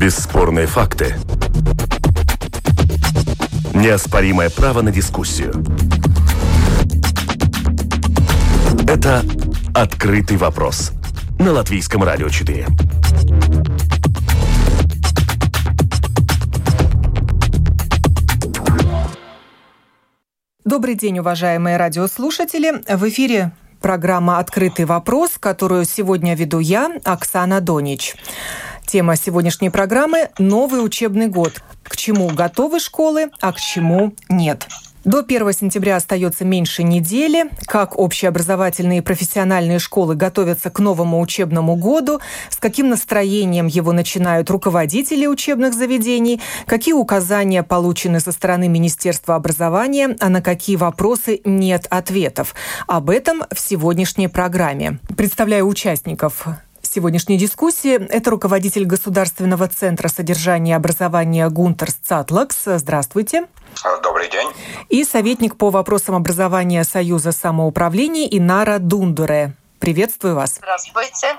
Бесспорные факты. Неоспоримое право на дискуссию. Это «Открытый вопрос» на Латвийском радио 4. Добрый день, уважаемые радиослушатели. В эфире программа «Открытый вопрос», которую сегодня веду я, Оксана Донич. Тема сегодняшней программы – новый учебный год. К чему готовы школы, а к чему нет. До 1 сентября остается меньше недели. Как общеобразовательные и профессиональные школы готовятся к новому учебному году, с каким настроением его начинают руководители учебных заведений, какие указания получены со стороны Министерства образования, а на какие вопросы нет ответов. Об этом в сегодняшней программе. Представляю участников сегодняшней дискуссии. Это руководитель Государственного центра содержания и образования Гунтерс Цатлакс. Здравствуйте. Добрый день. И советник по вопросам образования Союза самоуправления Инара Дундуре. Приветствую вас. Здравствуйте.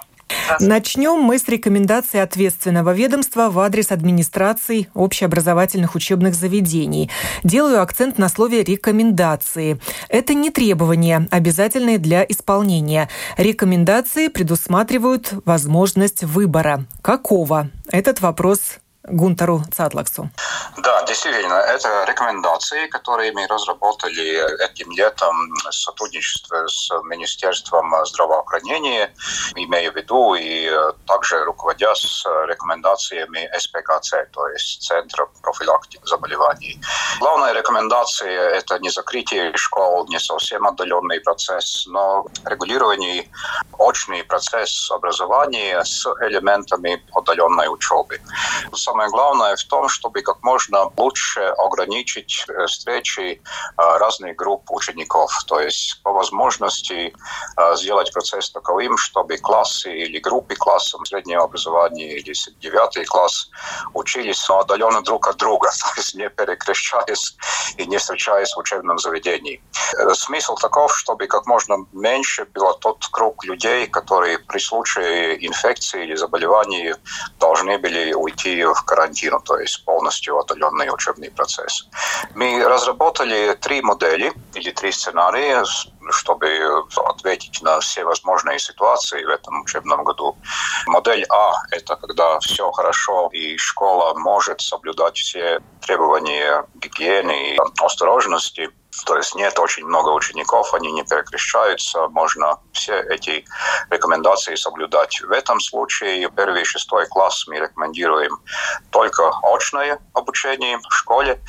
Начнем мы с рекомендаций ответственного ведомства в адрес администрации общеобразовательных учебных заведений. Делаю акцент на слове «рекомендации». Это не требования, обязательные для исполнения. Рекомендации предусматривают возможность выбора. Какого? Этот вопрос Гунтеру Цатлаксу. Да, действительно, это рекомендации, которые мы разработали этим летом в сотрудничестве с Министерством здравоохранения, имея в виду и также руководя с рекомендациями СПКЦ, то есть Центра профилактики заболеваний. Главная рекомендация – это не закрытие школ, не совсем отдаленный процесс, но регулирование очный процесс образования с элементами отдаленной учебы. Самое главное в том, чтобы как можно лучше ограничить э, встречи э, разных групп учеников. То есть по возможности э, сделать процесс таковым, чтобы классы или группы классов среднего образования или девятый класс учились отдаленно друг от друга, то есть не перекрещаясь и не встречаясь в учебном заведении. Смысл таков, чтобы как можно меньше было тот круг людей, которые при случае инфекции или заболеваний должны были уйти в карантин, то есть полностью отдаленный учебный процесс. Мы разработали три модели или три сценария, чтобы ответить на все возможные ситуации в этом учебном году. Модель А – это когда все хорошо и школа может соблюдать все требования гигиены и осторожности – то есть нет очень много учеников, они не перекрещаются, можно все эти рекомендации соблюдать. В этом случае первый и шестой класс мы рекомендуем только очное обучение в школе.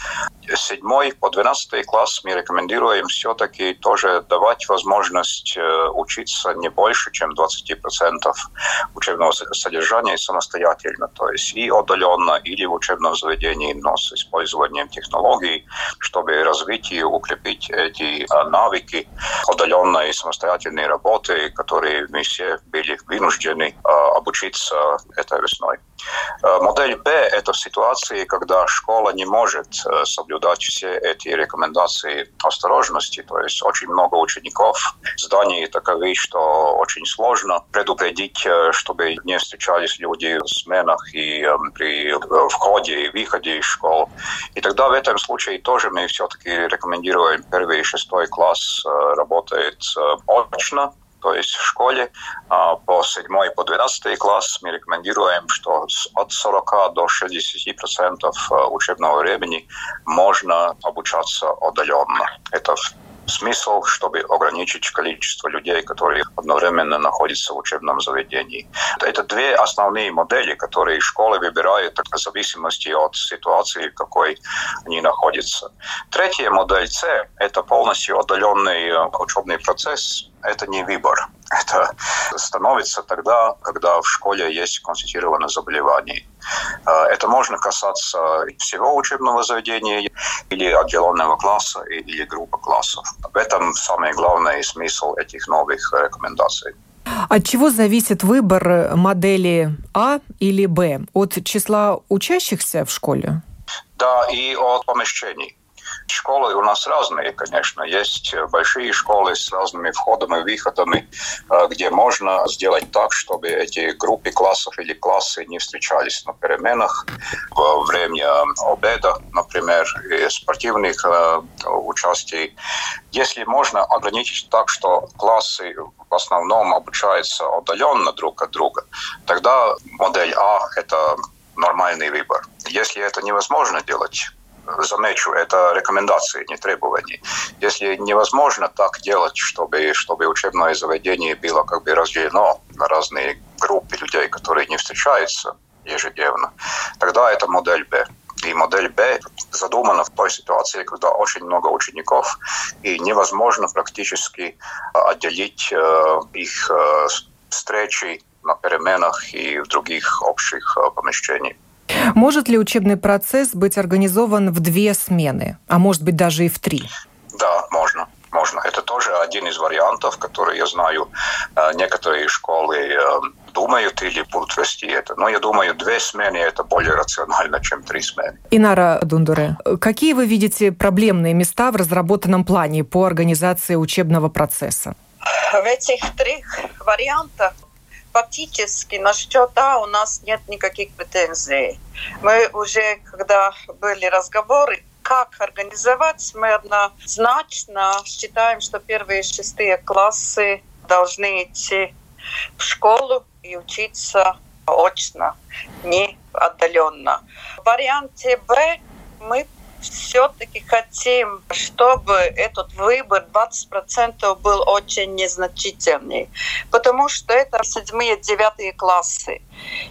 Седьмой по двенадцатый класс мы рекомендуем все-таки тоже давать возможность э, учиться не больше, чем 20% учебного содержания самостоятельно, то есть и удаленно, или в учебном заведении, но с использованием технологий, чтобы развить и укрепить закрепить эти навыки удаленной самостоятельной работы, которые мы все были вынуждены обучиться этой весной. Модель Б – это ситуации, когда школа не может соблюдать все эти рекомендации осторожности, то есть очень много учеников, здания таковы, что очень сложно предупредить, чтобы не встречались люди в сменах и при входе и выходе из школ. И тогда в этом случае тоже мы все-таки рекомендуем первый и шестой класс работает очно, то есть в школе а, по 7 по 12 класс мы рекомендуем, что от 40 до 60 процентов а, учебного времени можно обучаться удаленно. Это смысл, чтобы ограничить количество людей, которые одновременно находятся в учебном заведении. Это две основные модели, которые школы выбирают в зависимости от ситуации, в какой они находятся. Третья модель С – это полностью отдаленный учебный процесс, это не выбор. Это становится тогда, когда в школе есть констатированное заболевание. Э, это можно касаться всего учебного заведения или отделенного класса или группы классов. В этом самый главный смысл этих новых рекомендаций. От чего зависит выбор модели А или Б? От числа учащихся в школе? Да, и от помещений. Школы у нас разные, конечно. Есть большие школы с разными входами выходами, э, где можно сделать так, чтобы эти группы классов или классы не встречались на переменах во время обеда, например, спортивных э, участий. Если можно ограничить так, что классы в основном обучаются удаленно друг от друга, тогда модель А – это нормальный выбор. Если это невозможно делать, замечу, это рекомендации, не требования. Если невозможно так делать, чтобы, чтобы учебное заведение было как бы разделено на разные группы людей, которые не встречаются ежедневно, тогда это модель Б. И модель Б задумана в той ситуации, когда очень много учеников, и невозможно практически отделить э, их э, встречи на переменах и в других общих э, помещениях. Может ли учебный процесс быть организован в две смены, а может быть даже и в три? Да, можно. Можно. Это тоже один из вариантов, которые я знаю. Э, некоторые школы э, думают или будут вести это. Но я думаю, две смены – это более рационально, чем три смены. Инара Дундуре, какие вы видите проблемные места в разработанном плане по организации учебного процесса? В этих трех вариантах фактически насчет А у нас нет никаких претензий. Мы уже, когда были разговоры, как организовать, мы однозначно считаем, что первые шестые классы должны идти в школу и учиться очно, не отдаленно. В варианте Б мы все-таки хотим, чтобы этот выбор 20% был очень незначительный, потому что это седьмые, девятые классы.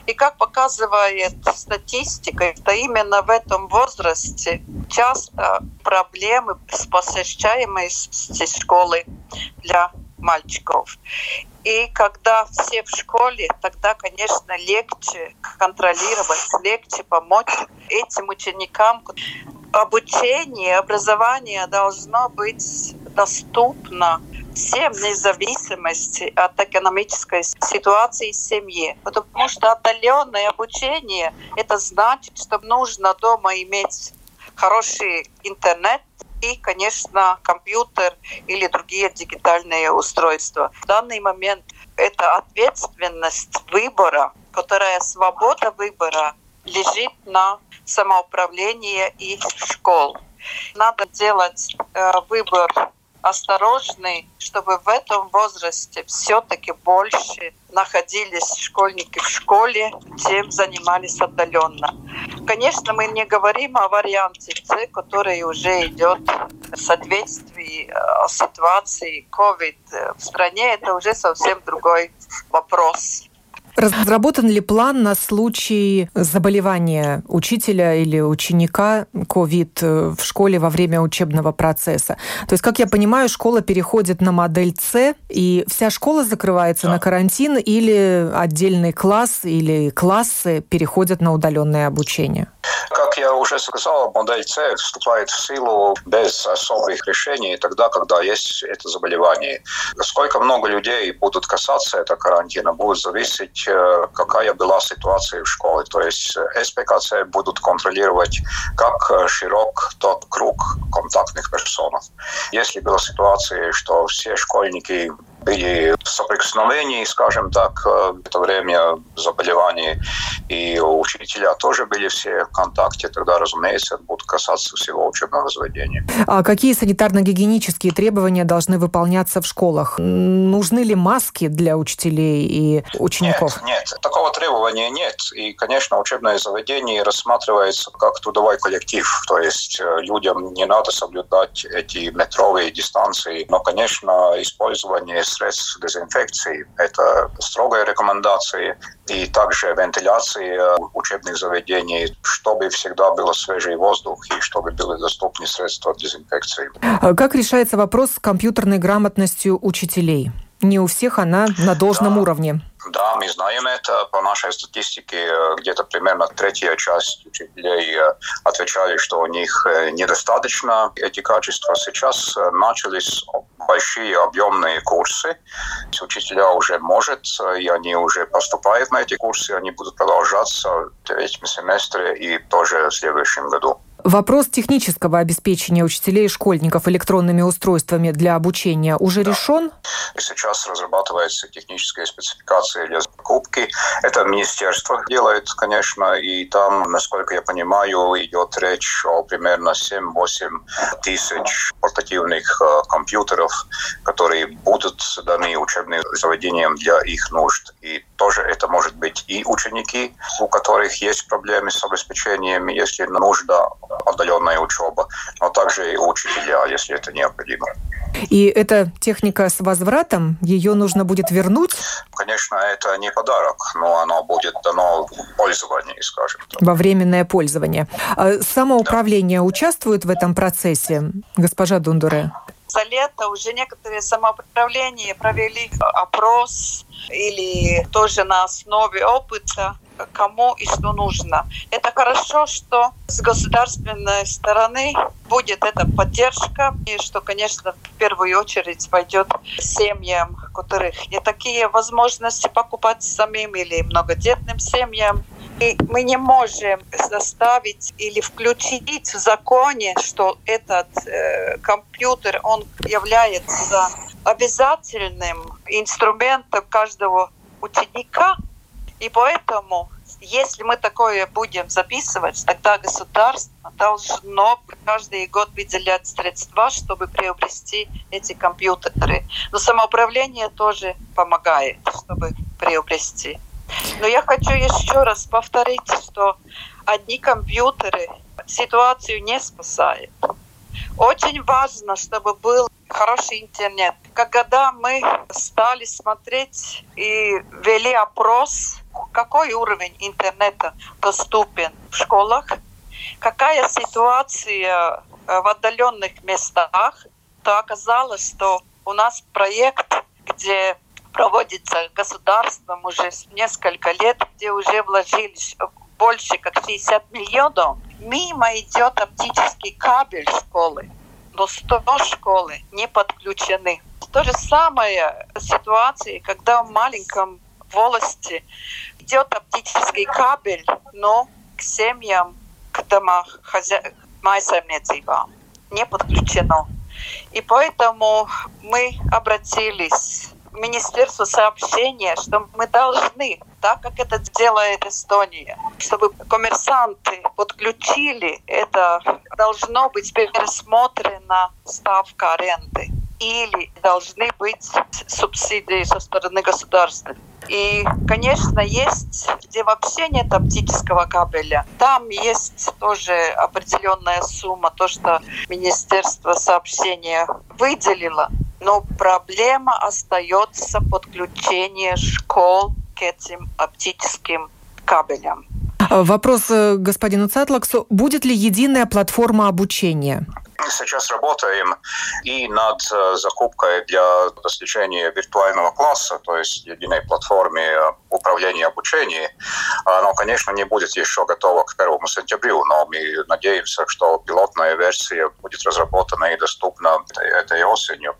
И как показывает статистика, это именно в этом возрасте часто проблемы с посещаемостью школы для мальчиков. И когда все в школе, тогда, конечно, легче контролировать, легче помочь этим ученикам. Обучение, образование должно быть доступно всем вне зависимости от экономической ситуации в семье. Потому что отдаленное обучение, это значит, что нужно дома иметь хороший интернет, и, конечно, компьютер или другие дигитальные устройства. В данный момент это ответственность выбора, которая свобода выбора лежит на самоуправлении и школ. Надо делать э, выбор осторожный, чтобы в этом возрасте все-таки больше находились школьники в школе, чем занимались отдаленно. Конечно, мы не говорим о варианте С, который уже идет в соответствии э, ситуации COVID в стране. Это уже совсем другой вопрос. Разработан ли план на случай заболевания учителя или ученика COVID э, в школе во время учебного процесса? То есть, как я понимаю, школа переходит на модель С, и вся школа закрывается да. на карантин, или отдельный класс или классы переходят на удаленное обучение? Как я уже сказал, модель С вступает в силу без особых решений тогда, когда есть это заболевание. Сколько много людей будут касаться этого карантина, будет зависеть, э, какая была ситуация в школе. То есть э, СПКЦ будут контролировать как широк тот круг контактных персонов. Если была ситуация, что все школьники были в соприкосновении, скажем так, в это время заболеваний, и учителя тоже были все в контакте, тогда, разумеется, это будет касаться всего учебного заведения. А какие санитарно-гигиенические требования должны выполняться в школах? Нужны ли маски для учителей и учеников? Нет, нет, такого требования нет. И, конечно, учебное заведение рассматривается как трудовой коллектив, то есть э, людям не надо соблюдать эти метровые дистанции, но, конечно, использование средств дезинфекции. Это строгая рекомендация. И также вентиляция учебных заведений, чтобы всегда был свежий воздух и чтобы были доступны средства дезинфекции. А как решается вопрос с компьютерной грамотностью учителей? Не у всех она на должном да. уровне. Да, мы знаем это по нашей статистике. Где-то примерно третья часть учителей э, отвечали, что у них э, недостаточно эти качества. Сейчас э, начались большие объемные курсы. Учителя уже может, и они уже поступают на эти курсы. Они будут продолжаться в третьем семестре и тоже в следующем году. Вопрос технического обеспечения учителей и школьников электронными устройствами для обучения уже да. решен? Сейчас разрабатывается техническая спецификация для закупки. Это министерство делает, конечно, и там, насколько я понимаю, идет речь о примерно 7-8 тысяч портативных э, компьютеров, которые будут даны учебным заведениям для их нужд. И тоже это может быть и ученики, у которых есть проблемы с обеспечением, если нужда отдаленная учеба, но также и учителя, если это необходимо. И эта техника с возвратом, ее нужно будет вернуть? Конечно, это не подарок, но оно будет дано в пользование, скажем так. Во временное пользование. А самоуправление да. участвует в этом процессе, госпожа Дундуре? За лето уже некоторые самоуправления провели опрос или тоже на основе опыта кому и что нужно. Это хорошо, что с государственной стороны будет эта поддержка, и что, конечно, в первую очередь пойдет семьям, у которых не такие возможности покупать самим или многодетным семьям. И мы не можем заставить или включить в законе, что этот э, компьютер, он является обязательным инструментом каждого ученика, и поэтому, если мы такое будем записывать, тогда государство должно каждый год выделять средства, чтобы приобрести эти компьютеры. Но самоуправление тоже помогает, чтобы приобрести. Но я хочу еще раз повторить, что одни компьютеры ситуацию не спасают. Очень важно, чтобы был хороший интернет. Когда мы стали смотреть и вели опрос, какой уровень интернета доступен в школах, какая ситуация э, в отдаленных местах, то оказалось, что у нас проект, где проводится государством уже несколько лет, где уже вложились больше как 60 миллионов, мимо идет оптический кабель школы, но 100 школы не подключены. То же самое ситуация, когда в маленьком волости идет оптический кабель, но к семьям, к домам, хозя... майсамнецībām не подключено. И поэтому мы обратились Министерство сообщения, что мы должны, так как это делает Эстония, чтобы коммерсанты подключили, это должно быть пересмотрена ставка аренды или должны быть субсидии со стороны государства. И, конечно, есть, где вообще нет оптического кабеля. Там есть тоже определенная сумма, то, что Министерство сообщения выделило. Но проблема остается подключение школ к этим оптическим кабелям. Вопрос э, господину Цатлаксу. Будет ли единая платформа обучения? Сейчас работаем и над э, закупкой для достижения виртуального класса, то есть единой платформе э, управления обучением. Оно, конечно, не будет еще готово к 1 сентябрю, но мы надеемся, что пилотная версия будет разработана и доступна этой осенью.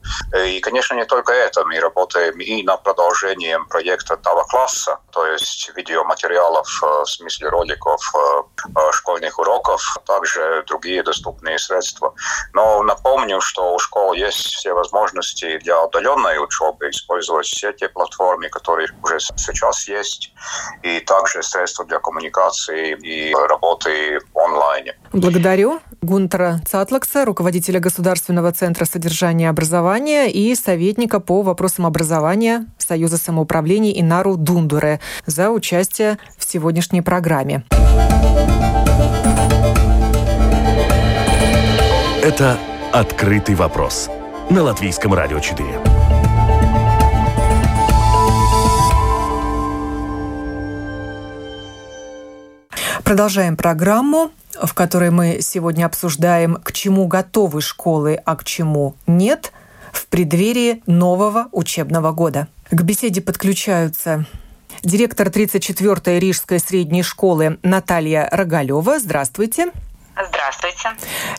И, конечно, не только это. Мы работаем и над продолжением проекта того класса, то есть видеоматериалов э, в смысле роликов школьных уроков, а также другие доступные средства. Но напомню, что у школ есть все возможности для удаленной учебы использовать все те платформы, которые уже сейчас есть, и также средства для коммуникации и работы онлайн. Благодарю Гунтера Цатлакса, руководителя Государственного центра содержания и образования и советника по вопросам образования Союза самоуправления Инару Дундуре за участие в сегодняшней программе. Это «Открытый вопрос» на Латвийском радио 4. Продолжаем программу, в которой мы сегодня обсуждаем, к чему готовы школы, а к чему нет в преддверии нового учебного года. К беседе подключаются директор 34-й Рижской средней школы Наталья Рогалева. Здравствуйте. Здравствуйте.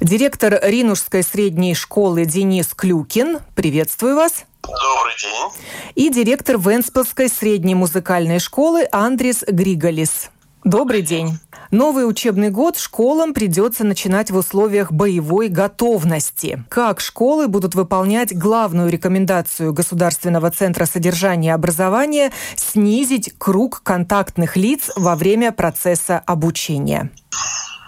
Директор Ринушской средней школы Денис Клюкин. Приветствую вас. Добрый день. И директор Венспилской средней музыкальной школы Андрис Григолис. Добрый день. Новый учебный год школам придется начинать в условиях боевой готовности. Как школы будут выполнять главную рекомендацию Государственного центра содержания и образования снизить круг контактных лиц во время процесса обучения?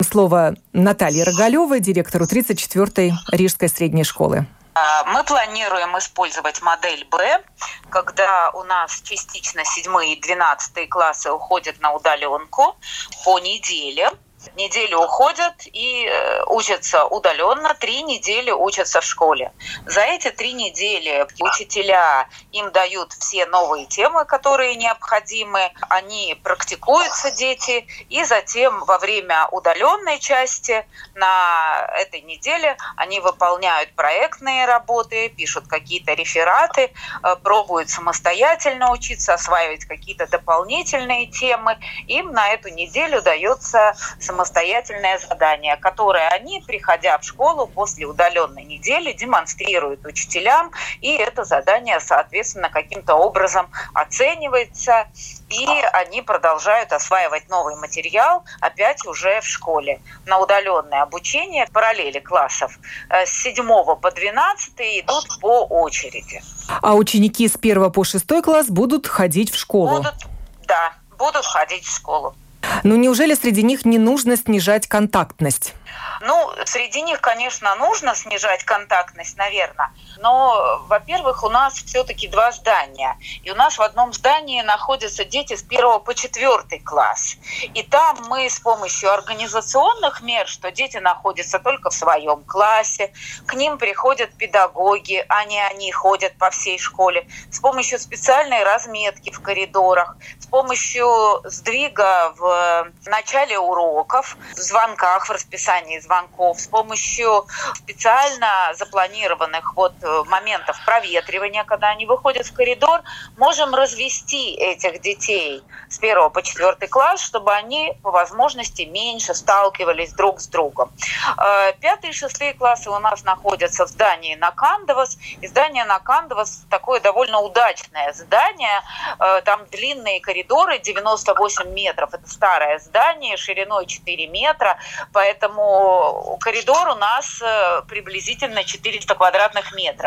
Слово Наталье Рогалевой, директору 34-й Рижской средней школы. А, мы планируем использовать модель Б, когда у нас частично 7 и 12 классы уходят на удаленку по неделе неделю уходят и э, учатся удаленно, три недели учатся в школе. За эти три недели учителя им дают все новые темы, которые необходимы, они практикуются, дети, и затем во время удаленной части на этой неделе они выполняют проектные работы, пишут какие-то рефераты, э, пробуют самостоятельно учиться, осваивать какие-то дополнительные темы. Им на эту неделю дается самостоятельное задание, которое они, приходя в школу после удаленной недели, демонстрируют учителям, и это задание, соответственно, каким-то образом оценивается, и они продолжают осваивать новый материал опять уже в школе на удаленное обучение параллели классов э, с 7 по 12 идут по очереди. А ученики с 1 по 6 класс будут ходить в школу? Будут, да, будут ходить в школу. Но неужели среди них не нужно снижать контактность? Ну, среди них, конечно, нужно снижать контактность, наверное. Но, во-первых, у нас все-таки два здания. И у нас в одном здании находятся дети с первого по четвертый класс. И там мы с помощью организационных мер, что дети находятся только в своем классе, к ним приходят педагоги, а не они ходят по всей школе, с помощью специальной разметки в коридорах, с помощью сдвига в начале уроков, в звонках, в расписании звонков, с помощью специально запланированных вот э, моментов проветривания, когда они выходят в коридор, можем развести этих детей с первого по четвертый класс, чтобы они по возможности меньше сталкивались друг с другом. Э, пятые и шестые классы у нас находятся в здании Накандовас. И здание Накандовас такое довольно удачное здание. Э, там длинные коридоры, 98 метров. Это старое здание, шириной 4 метра. Поэтому коридор у нас э, приблизительно 400 квадратных метров.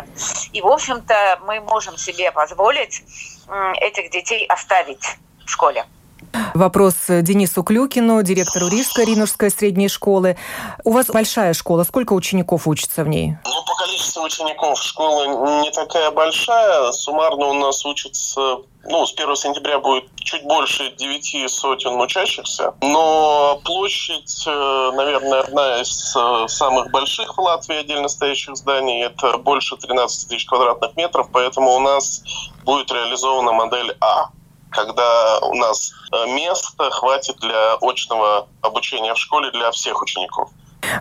И, в общем-то, мы можем себе позволить этих детей оставить в школе. Вопрос Денису Клюкину, директору Рижской Ринушской средней школы. У вас большая школа. Сколько учеников учатся в ней? Ну, по количеству учеников школа не такая большая. Суммарно у нас учатся ну, с 1 сентября будет чуть больше 9 сотен учащихся, но площадь, э, наверное, одна из э, самых больших в Латвии отдельно стоящих зданий, это больше 13 тысяч квадратных метров, поэтому у нас будет реализована модель А когда у нас э, места хватит для очного обучения в школе для всех учеников.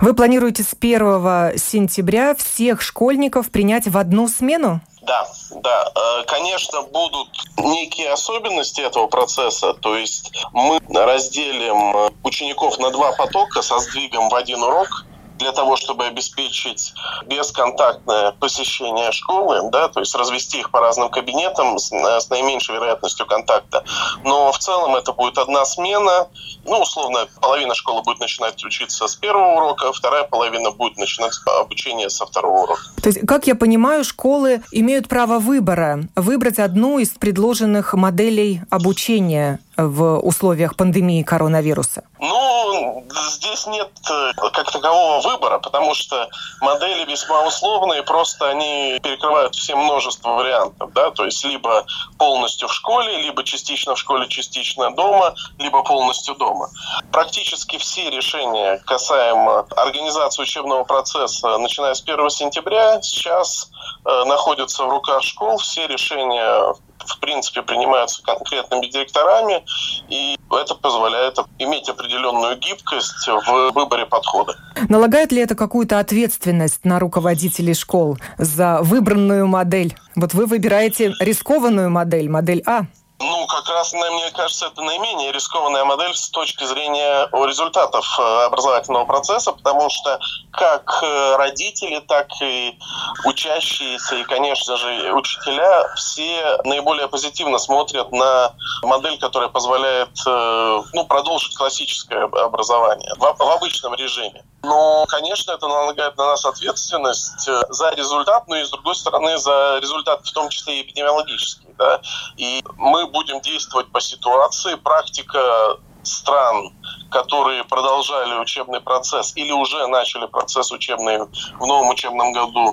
Вы планируете с 1 сентября всех школьников принять в одну смену? Да, да. Э, конечно, будут некие особенности этого процесса. То есть мы разделим учеников на два потока со сдвигом в один урок – для того, чтобы обеспечить бесконтактное посещение школы, да, то есть развести их по разным кабинетам с, с наименьшей вероятностью контакта. Но в целом это будет одна смена. Ну, условно, половина школы будет начинать учиться с первого урока, вторая половина будет начинать обучение со второго урока. То есть, как я понимаю, школы имеют право выбора, выбрать одну из предложенных моделей обучения в условиях пандемии коронавируса? Ну, здесь нет э, как такового выбора, потому что модели весьма условные, просто они перекрывают все множество вариантов, да, то есть либо полностью в школе, либо частично в школе, частично дома, либо полностью дома. Практически все решения касаемо организации учебного процесса, начиная с 1 сентября, сейчас э, находятся в руках школ, все решения в принципе, принимаются конкретными директорами, и это позволяет иметь определенную гибкость в выборе подхода. Налагает ли это какую-то ответственность на руководителей школ за выбранную модель? Вот вы выбираете рискованную модель, модель А. Ну, как раз, мне кажется, это наименее рискованная модель с точки зрения результатов э, образовательного процесса, потому что как э, родители, так и учащиеся, и, конечно же, учителя, все наиболее позитивно смотрят на модель, которая позволяет э, ну, продолжить классическое образование в обычном режиме. Но, конечно, это налагает на нас ответственность за результат, но и, с другой стороны, за результат в том числе и эпидемиологический. Да? И мы будем действовать по ситуации. Практика стран, которые продолжали учебный процесс или уже начали процесс учебный в новом учебном году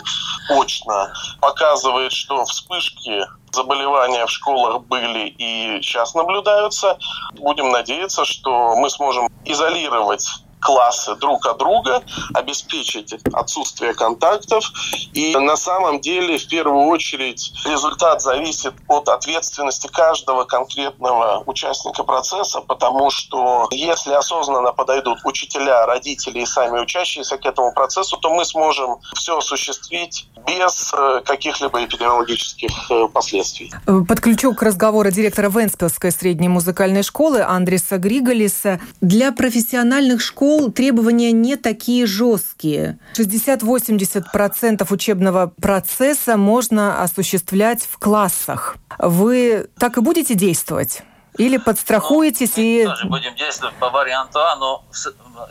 очно, показывает, что вспышки заболевания в школах были и сейчас наблюдаются. Будем надеяться, что мы сможем изолировать классы друг от друга, обеспечить отсутствие контактов. И на самом деле, в первую очередь, результат зависит от ответственности каждого конкретного участника процесса, потому что если осознанно подойдут учителя, родители и сами учащиеся к этому процессу, то мы сможем все осуществить без э, каких-либо эпидемиологических э, последствий. Подключу к разговору директора Венспилской средней музыкальной школы Андреса Григолиса. Для профессиональных школ требования не такие жесткие. 60-80% учебного процесса можно осуществлять в классах. Вы так и будете действовать? Или подстрахуетесь ну, и... тоже будем действовать по варианту А, но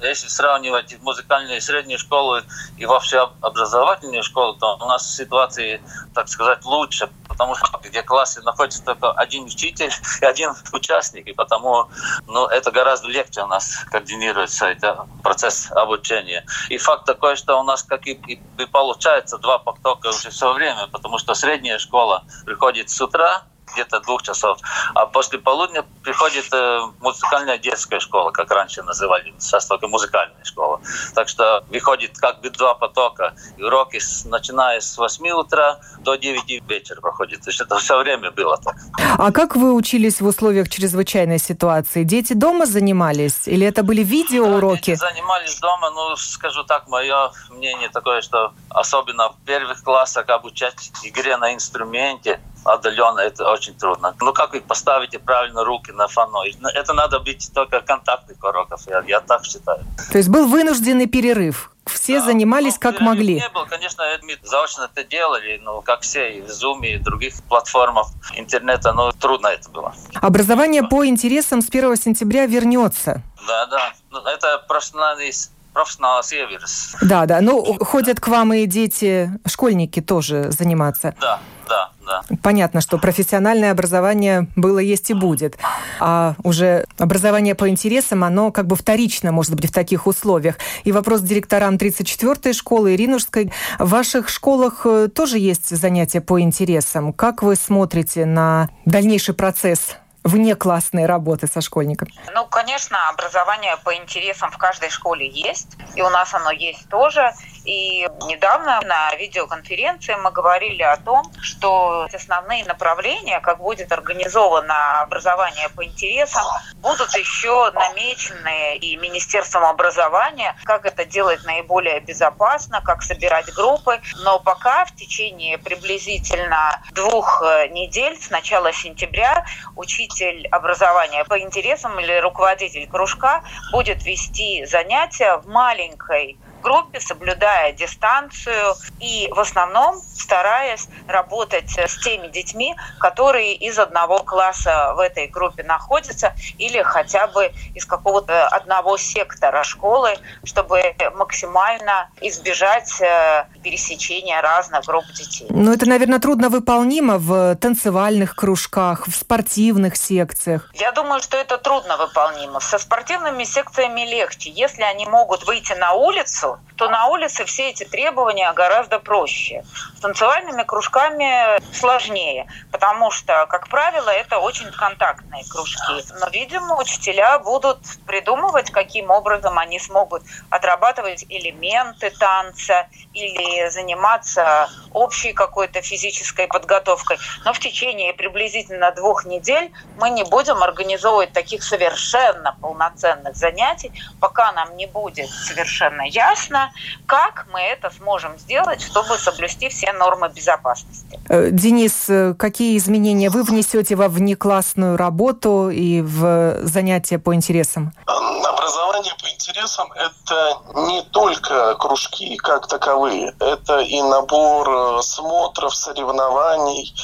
если сравнивать музыкальные средние школы и вообще образовательные школы, то у нас ситуации, так сказать, лучше, потому что где классе находится только один учитель и один участник, и потому ну, это гораздо легче у нас координируется, это процесс обучения. И факт такой, что у нас как и, и получается два потока уже все время, потому что средняя школа приходит с утра, где-то двух часов. А после полудня приходит э, музыкальная детская школа, как раньше называли, сейчас только музыкальная школа. Так что выходит как бы два потока. И уроки начиная с 8 утра до 9 вечера проходит. То есть это все время было так. А как вы учились в условиях чрезвычайной ситуации? Дети дома занимались? Или это были видеоуроки? Да, занимались дома. Ну, скажу так, мое мнение такое, что особенно в первых классах обучать игре на инструменте, отдаленно это очень трудно. Ну как вы поставите правильно руки на фано? Это надо быть только контактных уроков, я, я так считаю. То есть был вынужденный перерыв? Все да. занимались ну, как могли? Не было, конечно, мы заочно это делали, но как все, и в Zoom, и других платформах интернета, но трудно это было. Образование по интересам с 1 сентября вернется. Да, да. Ну, это профессиональный профессионал северс. Да, да. Ну, ходят к вам и дети, школьники тоже заниматься. Да, да, да. Понятно, что профессиональное образование было, есть и будет. А уже образование по интересам, оно как бы вторично, может быть, в таких условиях. И вопрос директорам 34-й школы Иринушской. В ваших школах э, тоже есть занятия по интересам. Как вы смотрите на дальнейший процесс вне классной работы со школьником? Ну, конечно, образование по интересам в каждой школе есть, и у нас оно есть тоже. И недавно на видеоконференции мы говорили о том, что основные направления, как будет организовано образование по интересам, будут еще намечены и Министерством образования, как это делать наиболее безопасно, как собирать группы. Но пока в течение приблизительно двух э, недель с начала сентября учитель образования по интересам или руководитель кружка будет вести занятия в маленькой группе, соблюдая дистанцию и в основном стараясь работать с теми детьми, которые из одного класса в этой группе находятся или хотя бы из какого-то одного сектора школы, чтобы максимально избежать э, пересечения разных групп детей. Ну, это, наверное, трудно выполнимо в танцевальных кружках, в спортивных секциях. Я думаю, что это трудно выполнимо. Со спортивными секциями легче. Если они могут выйти на улицу, то на улице все эти требования гораздо проще. С танцевальными кружками сложнее, потому что, как правило, это очень контактные кружки. Но, видимо, учителя будут придумывать, каким образом они смогут отрабатывать элементы танца или заниматься общей какой-то физической подготовкой. Но в течение приблизительно двух недель мы не будем организовывать таких совершенно полноценных занятий, пока нам не будет совершенно ясно, интересно, как мы это сможем сделать, чтобы соблюсти все нормы безопасности. Э, Денис, э, какие изменения вы внесете во внеклассную работу и в занятия по интересам? Образование по интересам – это не только кружки как таковые, это и набор э, смотров, соревнований,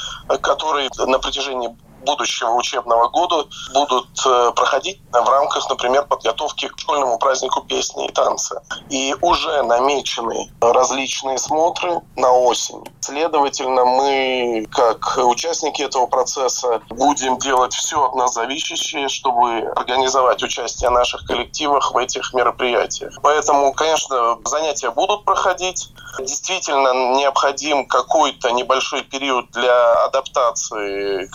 которые на протяжении будущего учебного года будут э, проходить в рамках, например, подготовки к школьному празднику песни и танца. И уже намечены различные смотры на осень. Следовательно, мы, как участники этого процесса, будем делать все от нас зависящее, чтобы организовать участие наших коллективов в этих мероприятиях. Поэтому, конечно, занятия будут проходить. Действительно, необходим какой-то небольшой период для адаптации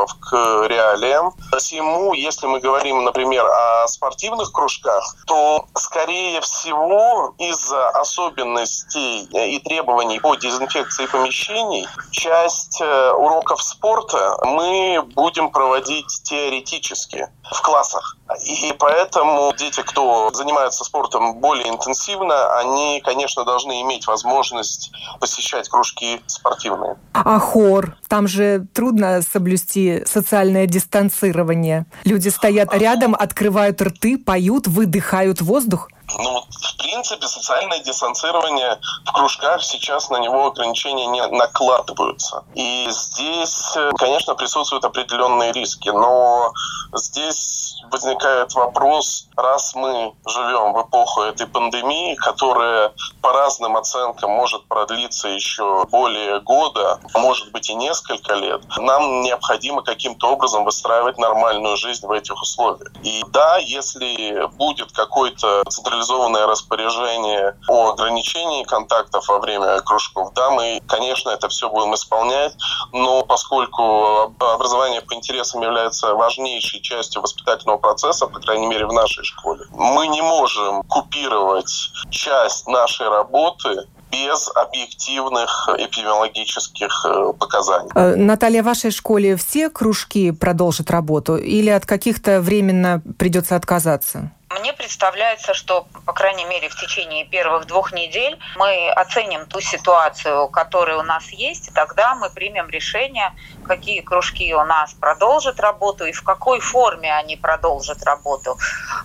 коллективов к реалиям. Посему, если мы говорим, например, о спортивных кружках, то, скорее всего, из-за особенностей и требований по дезинфекции помещений, часть э, уроков спорта мы будем проводить теоретически в классах. И поэтому дети, кто занимается спортом более интенсивно, они, конечно, должны иметь возможность посещать кружки спортивные. А хор? Там же трудно соблюсти социальное дистанцирование. Люди стоят рядом, открывают рты, поют, выдыхают воздух. Ну, в принципе, социальное дистанцирование в кружках сейчас на него ограничения не накладываются. И здесь, конечно, присутствуют определенные риски, но здесь возникает вопрос, раз мы живем в эпоху этой пандемии, которая по разным оценкам может продлиться еще более года, может быть и несколько лет, нам необходимо каким-то образом выстраивать нормальную жизнь в этих условиях. И да, если будет какой-то централизованное распоряжение о ограничении контактов во время кружков, да, мы, конечно, это все будем исполнять, но поскольку образование по интересам является важнейшей частью воспитательного процесса, по крайней мере, в нашей школе. Мы не можем купировать часть нашей работы без объективных эпидемиологических э, показаний. Э, Наталья, в вашей школе все кружки продолжат работу или от каких-то временно придется отказаться? Мне представляется, что, по крайней мере, в течение первых двух недель мы оценим ту ситуацию, которая у нас есть, и тогда мы примем решение, какие кружки у нас продолжат работу и в какой форме они продолжат работу.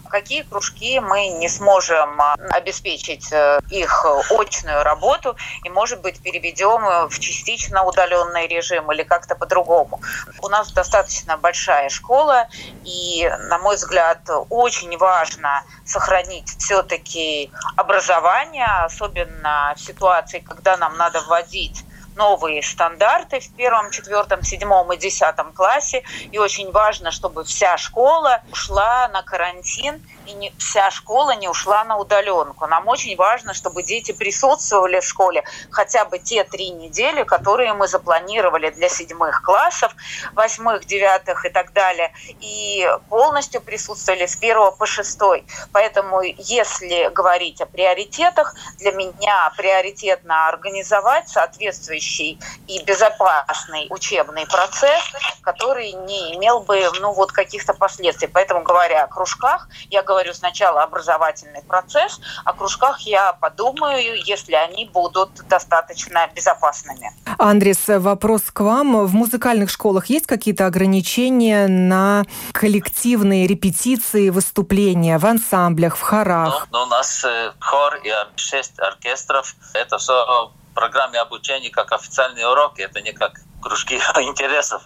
Какие кружки мы не сможем а, обеспечить э, их очную работу и, может быть, переведем в частично удаленный режим или как-то по-другому. У нас достаточно большая школа, и, на мой взгляд, очень важно сохранить все-таки образование, особенно в ситуации, когда нам надо вводить новые стандарты в первом, четвертом, седьмом и десятом классе. И очень важно, чтобы вся школа ушла на карантин и не, вся школа не ушла на удаленку. Нам очень важно, чтобы дети присутствовали в школе хотя бы те три недели, которые мы запланировали для седьмых классов, восьмых, девятых и так далее, и полностью присутствовали с первого по шестой. Поэтому, если говорить о приоритетах, для меня приоритетно организовать соответствующий и безопасный учебный процесс, который не имел бы ну, вот каких-то последствий. Поэтому, говоря о кружках, я говорю говорю сначала образовательный процесс, о кружках я подумаю, если они будут достаточно безопасными. Андрес, вопрос к вам. В музыкальных школах есть какие-то ограничения на коллективные репетиции, выступления в ансамблях, в хорах? Ну, ну у нас э, хор и шесть оркестров. Это все в программе обучения как официальные уроки. Это не как кружки интересов.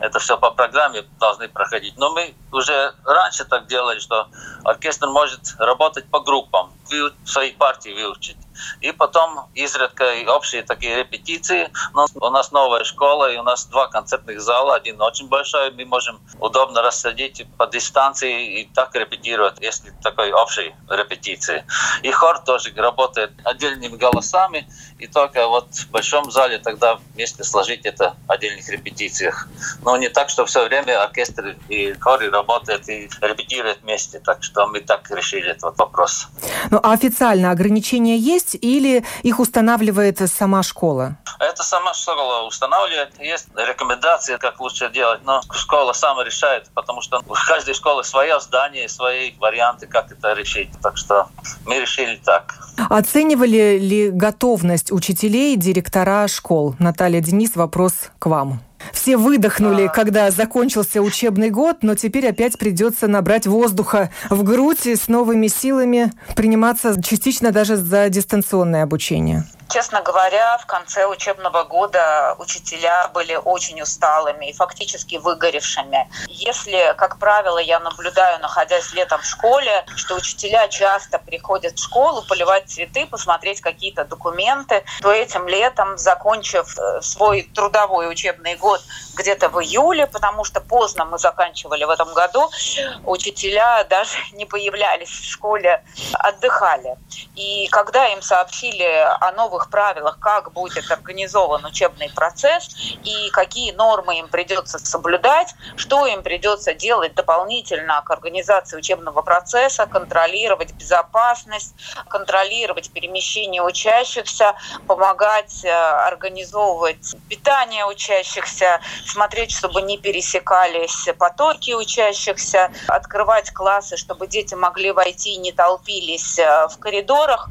Это все по программе должны проходить. Но мы уже раньше так делали, что оркестр может работать по группам, свои партии выучить. И потом изредка общие такие репетиции. Но у нас новая школа, и у нас два концертных зала. Один очень большой, мы можем удобно рассадить по дистанции и так репетировать, если такой общей репетиции. И хор тоже работает отдельными голосами, и только вот в большом зале тогда вместе сложить это в отдельных репетициях. Но не так, что все время оркестр и хор работают и репетируют вместе. Так что мы так решили этот вопрос. Ну, а официально ограничения есть есть или их устанавливает сама школа? Это сама школа устанавливает. Есть рекомендации, как лучше делать, но школа сама решает, потому что у каждой школы свое здание, свои варианты, как это решить. Так что мы решили так. Оценивали ли готовность учителей, директора школ? Наталья Денис, вопрос к вам. Все выдохнули, а... когда закончился учебный год, но теперь опять придется набрать воздуха в грудь и с новыми силами приниматься частично даже за дистанционное обучение. Честно говоря, в конце учебного года учителя были очень усталыми и фактически выгоревшими. Если, как правило, я наблюдаю, находясь летом в школе, что учителя часто приходят в школу поливать цветы, посмотреть какие-то документы, то этим летом, закончив э, свой трудовой учебный год где-то в июле, потому что поздно мы заканчивали в этом году, учителя даже не появлялись в школе, отдыхали. И когда им сообщили о новых новых правилах, как будет организован учебный процесс и какие нормы им придется соблюдать, что им придется делать дополнительно к организации учебного процесса, контролировать безопасность, контролировать перемещение учащихся, помогать э, организовывать питание учащихся, смотреть, чтобы не пересекались потоки учащихся, открывать классы, чтобы дети могли войти и не толпились э, в коридорах.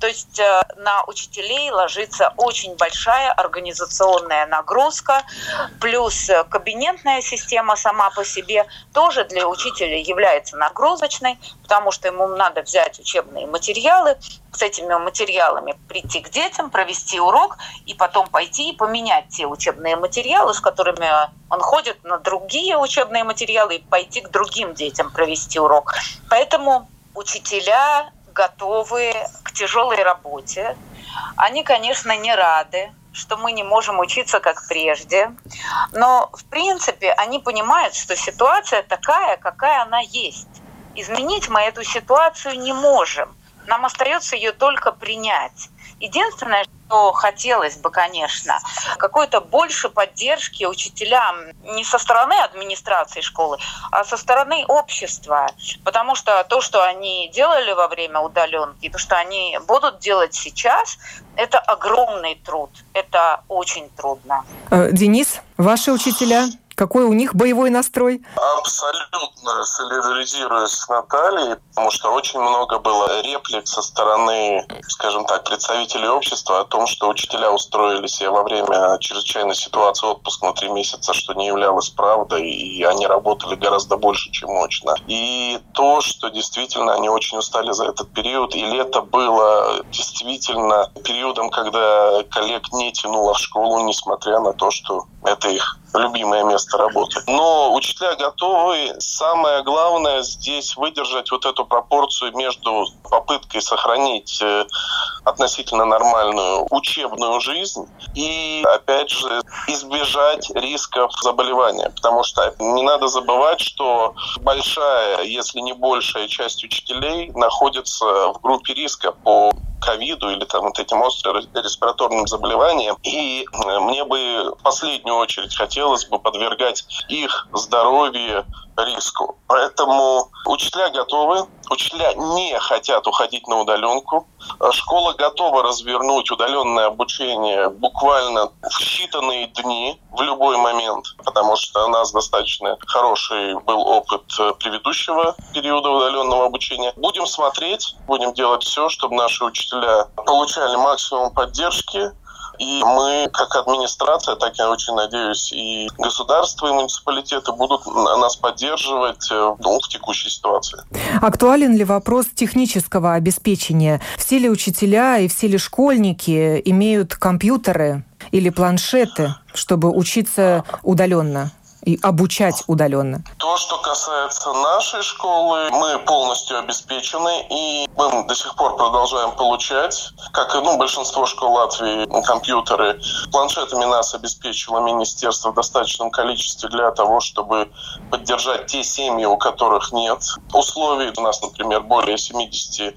То есть э, на учителей ложится очень большая организационная нагрузка, плюс э, кабинетная система сама по себе тоже для учителя является нагрузочной, потому что ему надо взять учебные материалы, с этими материалами прийти к детям, провести урок и потом пойти и поменять те учебные материалы, с которыми он ходит на другие учебные материалы и пойти к другим детям провести урок. Поэтому учителя готовы к тяжелой работе. Они, конечно, не рады, что мы не можем учиться как прежде. Но, в принципе, они понимают, что ситуация такая, какая она есть. Изменить мы эту ситуацию не можем. Нам остается ее только принять. Единственное, что хотелось бы, конечно, какой-то больше поддержки учителям не со стороны администрации школы, а со стороны общества. Потому что то, что они делали во время удаленки, то, что они будут делать сейчас, это огромный труд. Это очень трудно. Э, Денис, ваши учителя какой у них боевой настрой? Абсолютно солидаризируюсь с Натальей, потому что очень много было реплик со стороны, скажем так, представителей общества о том, что учителя устроили себе во время чрезвычайной ситуации отпуск на три месяца, что не являлось правдой, и они работали гораздо больше, чем очно. И то, что действительно они очень устали за этот период, и лето было действительно периодом, когда коллег не тянуло в школу, несмотря на то, что это их любимое место работы. Но учителя готовы. Самое главное здесь выдержать вот эту пропорцию между попыткой сохранить э, относительно нормальную учебную жизнь и, опять же, избежать рисков заболевания. Потому что не надо забывать, что большая, если не большая часть учителей находится в группе риска по ковиду или там вот этим респираторным заболеваниям. И э, мне бы в последнюю очередь хотелось бы подвергать их здоровье риску. Поэтому учителя готовы, учителя не хотят уходить на удаленку. Школа готова развернуть удаленное обучение буквально в считанные дни, в любой момент, потому что у нас достаточно хороший был опыт предыдущего периода удаленного обучения. Будем смотреть, будем делать все, чтобы наши учителя получали максимум поддержки, и мы, как администрация, так я очень надеюсь, и государство, и муниципалитеты будут нас поддерживать э, ну, в текущей ситуации. Актуален ли вопрос технического обеспечения? Все ли учителя и все ли школьники имеют компьютеры или планшеты, чтобы учиться удаленно? И обучать удаленно? То, что касается нашей школы, мы полностью обеспечены, и мы до сих пор продолжаем получать, как и ну, большинство школ Латвии, компьютеры. Планшетами нас обеспечило министерство в достаточном количестве для того, чтобы поддержать те семьи, у которых нет условий. У нас, например, более 70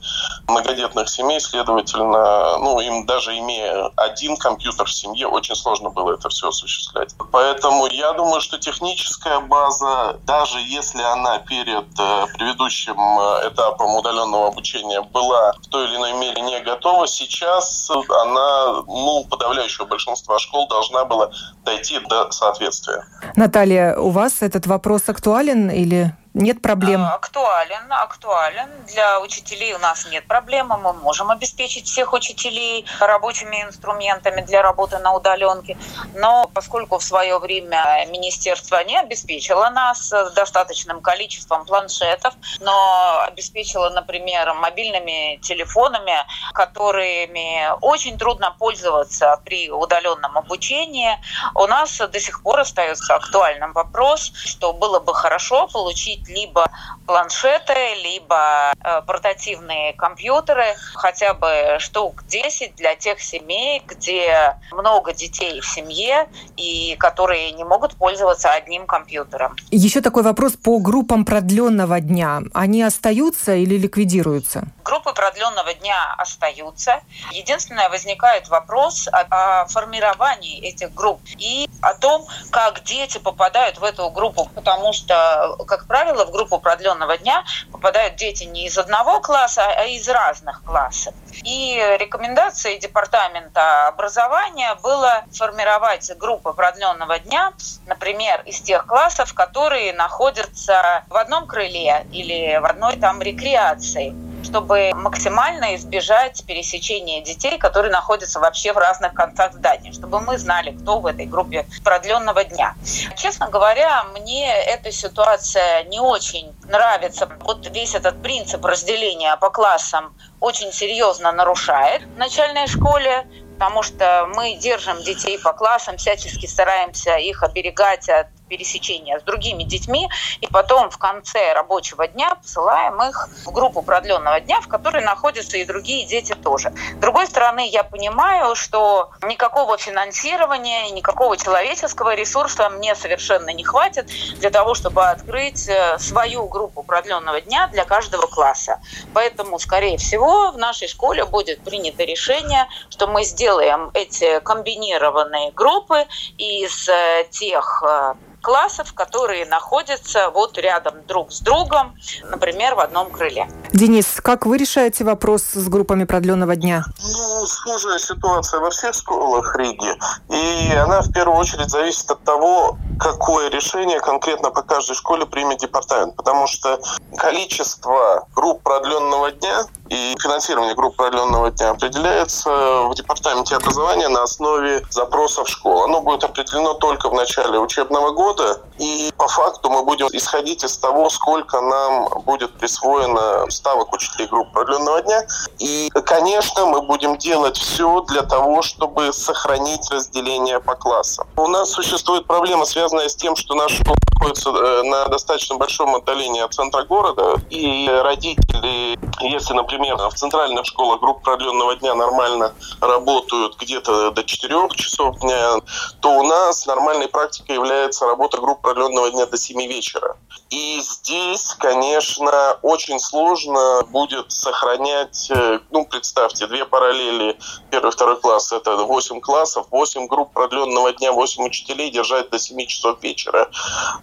многодетных семей, следовательно, ну, им даже имея один компьютер в семье, очень сложно было это все осуществлять. Поэтому я думаю, что тех техническая база, даже если она перед э, предыдущим э, этапом удаленного обучения была в той или иной мере не готова, сейчас она, ну, подавляющего большинства школ должна была дойти до соответствия. Наталья, у вас этот вопрос актуален или нет проблем? А, актуален, актуален. Для учителей у нас нет проблемы. Мы можем обеспечить всех учителей рабочими инструментами для работы на удаленке. Но поскольку в свое время министерство не обеспечило нас достаточным количеством планшетов, но обеспечило, например, мобильными телефонами, которыми очень трудно пользоваться при удаленном обучении, у нас до сих пор остается актуальным вопрос, что было бы хорошо получить купить либо планшеты, либо э, портативные компьютеры, хотя бы штук 10 для тех семей, где много детей в семье и которые не могут пользоваться одним компьютером. Еще такой вопрос по группам продленного дня. Они остаются или ликвидируются? Группы продленного дня остаются. Единственное, возникает вопрос о, о формировании этих групп и о том, как дети попадают в эту группу, потому что, как правило, в группу продленного дня попадают дети не из одного класса, а из разных классов. И рекомендацией Департамента образования было формировать группы продленного дня, например, из тех классов, которые находятся в одном крыле или в одной там рекреации чтобы максимально избежать пересечения детей, которые находятся вообще в разных концах здания, чтобы мы знали, кто в этой группе продленного дня. Честно говоря, мне эта ситуация не очень нравится. Вот весь этот принцип разделения по классам очень серьезно нарушает в начальной школе потому что мы держим детей по классам, всячески стараемся их оберегать от пересечения с другими детьми, и потом в конце рабочего дня посылаем их в группу продленного дня, в которой находятся и другие дети тоже. С другой стороны, я понимаю, что никакого финансирования, никакого человеческого ресурса мне совершенно не хватит для того, чтобы открыть э, свою группу продленного дня для каждого класса. Поэтому, скорее всего, в нашей школе будет принято решение, что мы сделаем эти комбинированные группы из э, тех э, классов, которые находятся вот рядом друг с другом, например, в одном крыле. Денис, как вы решаете вопрос с группами продленного дня? Ну, схожая ситуация во всех школах Риги. И она в первую очередь зависит от того, какое решение конкретно по каждой школе примет департамент. Потому что количество групп продленного дня и финансирование групп продленного дня определяется в департаменте образования на основе запросов школ. Оно будет определено только в начале учебного года. И по факту мы будем исходить из того, сколько нам будет присвоено ставок учителей групп продленного дня. И, конечно, мы будем делать все для того, чтобы сохранить разделение по классам. У нас существует проблема, связанная с тем, что школа находится э, на достаточно большом отдалении от центра города, и родители, если, например, в центральных школах групп продленного дня нормально работают где-то до 4 часов дня, то у нас нормальной практикой является работа групп продленного дня до 7 вечера. И здесь, конечно, очень сложно будет сохранять, э, ну, представьте, две параллели, первый второй класс, это 8 классов, 8 групп продленного дня, 8 учителей держать до 7 часов вечера.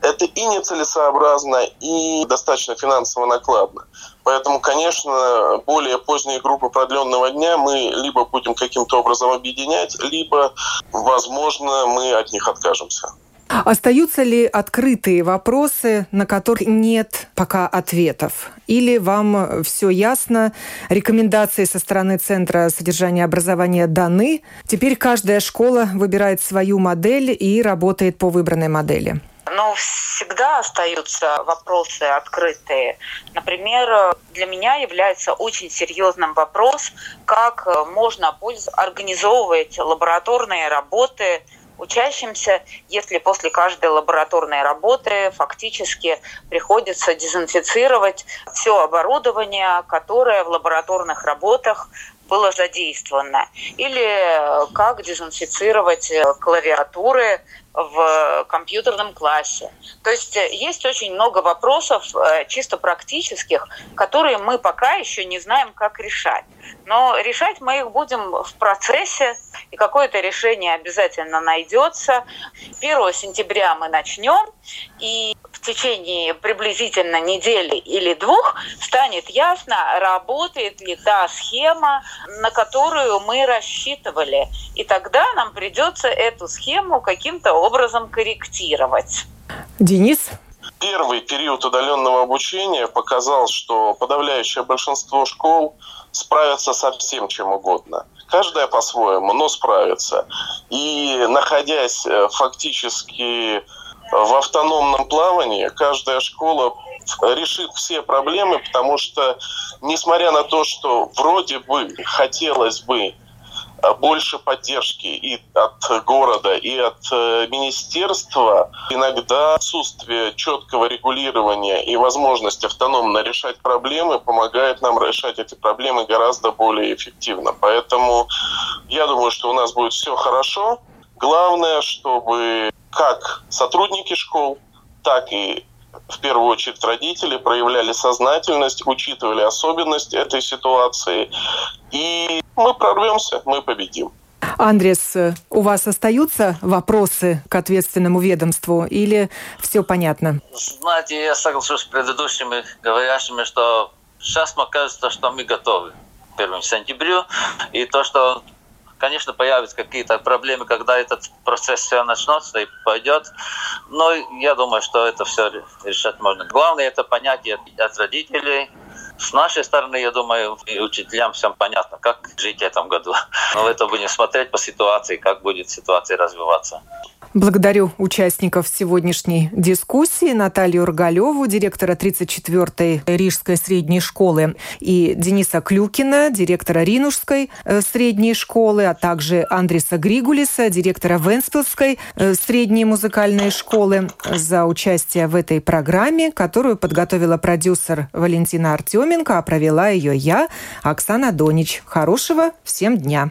Это и нецелесообразно, и достаточно финансово накладно. Поэтому, конечно, более поздние группы продленного дня мы либо будем каким-то образом объединять, либо, возможно, мы от них откажемся. Остаются ли открытые вопросы, на которых нет пока ответов? Или вам все ясно, рекомендации со стороны Центра содержания образования даны, теперь каждая школа выбирает свою модель и работает по выбранной модели? Но всегда остаются вопросы открытые. Например, для меня является очень серьезным вопрос, как можно организовывать лабораторные работы учащимся, если после каждой лабораторной работы фактически приходится дезинфицировать все оборудование, которое в лабораторных работах было задействовано. Или как дезинфицировать клавиатуры в компьютерном классе. То есть э, есть очень много вопросов э, чисто практических, которые мы пока еще не знаем, как решать. Но решать мы их будем в процессе, и какое-то решение обязательно найдется. 1 сентября мы начнем, и в течение приблизительно недели или двух станет ясно, работает ли та схема, на которую мы рассчитывали. И тогда нам придется эту схему каким-то образом корректировать. Денис? Первый период удаленного обучения показал, что подавляющее большинство школ справятся со всем чем угодно. Каждая по-своему, но справится. И находясь э, фактически в автономном плавании, каждая школа решит все проблемы, потому что, несмотря на то, что вроде бы хотелось бы Э, больше поддержки и от города, и от э, министерства. Иногда отсутствие четкого регулирования и возможность автономно решать проблемы помогает нам решать эти проблемы гораздо более эффективно. Поэтому я думаю, что у нас будет все хорошо. Главное, чтобы как сотрудники школ, так и в первую очередь родители проявляли сознательность, учитывали особенность этой ситуации. И мы прорвемся, мы победим. Андрес, у вас остаются вопросы к ответственному ведомству или все понятно? Знаете, я соглашусь с предыдущими говорящими, что сейчас мне кажется, что мы готовы к 1 сентябрю. И то, что Конечно, появятся какие-то проблемы, когда этот процесс все начнется и пойдет. Но я думаю, что это все решать можно. Главное это понятие от родителей, с нашей стороны, я думаю, и учителям всем понятно, как жить в этом году. Но это будем смотреть по ситуации, как будет ситуация развиваться. Благодарю участников сегодняшней дискуссии Наталью Рогалеву, директора 34-й Рижской средней школы, и Дениса Клюкина, директора Ринушской э, средней школы, а также Андреса Григулиса, директора Венспилской э, средней музыкальной школы за участие в этой программе, которую подготовила продюсер Валентина Артеменко, а провела ее я, Оксана Донич. Хорошего всем дня!